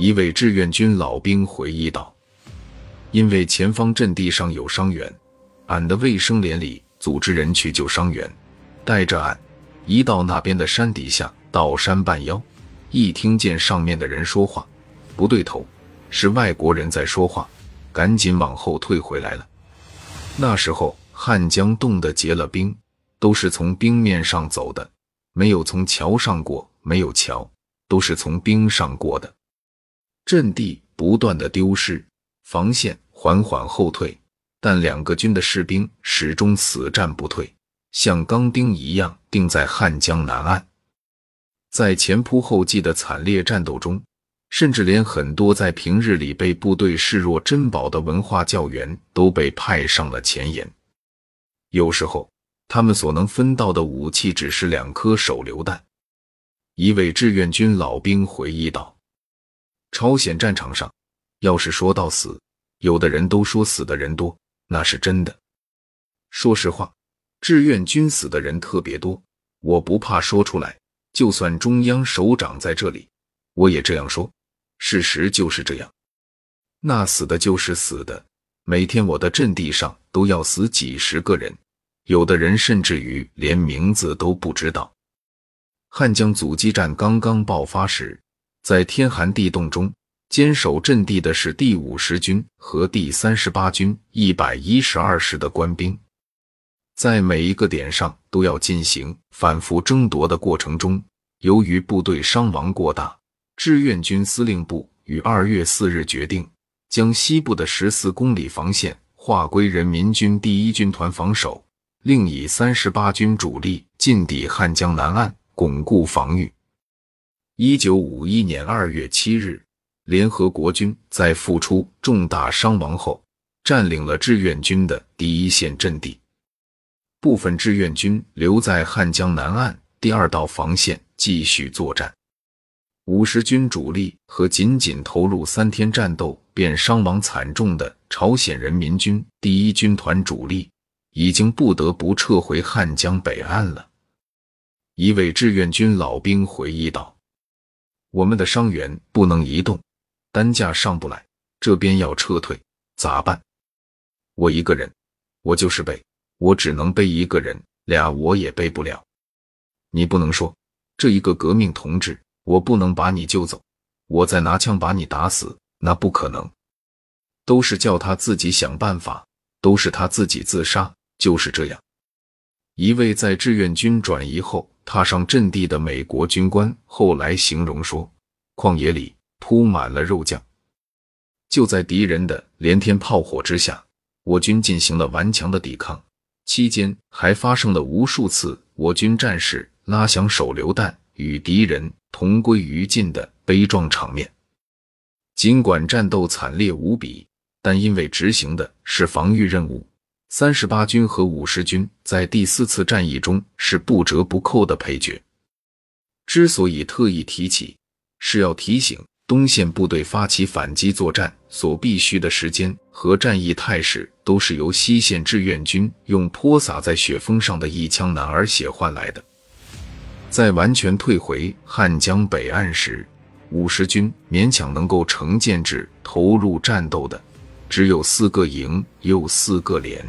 一位志愿军老兵回忆道：“因为前方阵地上有伤员，俺的卫生连里组织人去救伤员，带着俺一到那边的山底下，到山半腰，一听见上面的人说话，不对头，是外国人在说话，赶紧往后退回来了。那时候汉江冻得结了冰，都是从冰面上走的，没有从桥上过，没有桥，都是从冰上过的。阵地不断的丢失，防线缓缓后退，但两个军的士兵始终死战不退，像钢钉一样钉在汉江南岸。在前仆后继的惨烈战斗中，甚至连很多在平日里被部队视若珍宝的文化教员都被派上了前沿。有时候，他们所能分到的武器只是两颗手榴弹。一位志愿军老兵回忆道：“朝鲜战场上，要是说到死，有的人都说死的人多，那是真的。说实话，志愿军死的人特别多，我不怕说出来。”就算中央首长在这里，我也这样说。事实就是这样，那死的就是死的。每天我的阵地上都要死几十个人，有的人甚至于连名字都不知道。汉江阻击战刚刚爆发时，在天寒地冻中坚守阵地的是第五十军和第三十八军一百一十二师的官兵。在每一个点上都要进行反复争夺的过程中，由于部队伤亡过大，志愿军司令部于二月四日决定将西部的十四公里防线划归人民军第一军团防守，另以三十八军主力进抵汉江南岸，巩固防御。一九五一年二月七日，联合国军在付出重大伤亡后，占领了志愿军的第一线阵地。部分志愿军留在汉江南岸第二道防线继续作战，五十军主力和仅仅投入三天战斗便伤亡惨重的朝鲜人民军第一军团主力，已经不得不撤回汉江北岸了。一位志愿军老兵回忆道：“我们的伤员不能移动，担架上不来，这边要撤退，咋办？我一个人，我就是背。”我只能背一个人，俩我也背不了。你不能说这一个革命同志，我不能把你救走，我再拿枪把你打死，那不可能。都是叫他自己想办法，都是他自己自杀，就是这样。一位在志愿军转移后踏上阵地的美国军官后来形容说：“旷野里铺满了肉酱，就在敌人的连天炮火之下，我军进行了顽强的抵抗。”期间还发生了无数次我军战士拉响手榴弹与敌人同归于尽的悲壮场面。尽管战斗惨烈无比，但因为执行的是防御任务，三十八军和五十军在第四次战役中是不折不扣的配角。之所以特意提起，是要提醒。东线部队发起反击作战所必须的时间和战役态势，都是由西线志愿军用泼洒在雪峰上的一腔男儿血换来的。在完全退回汉江北岸时，五十军勉强能够成建制投入战斗的，只有四个营又四个连。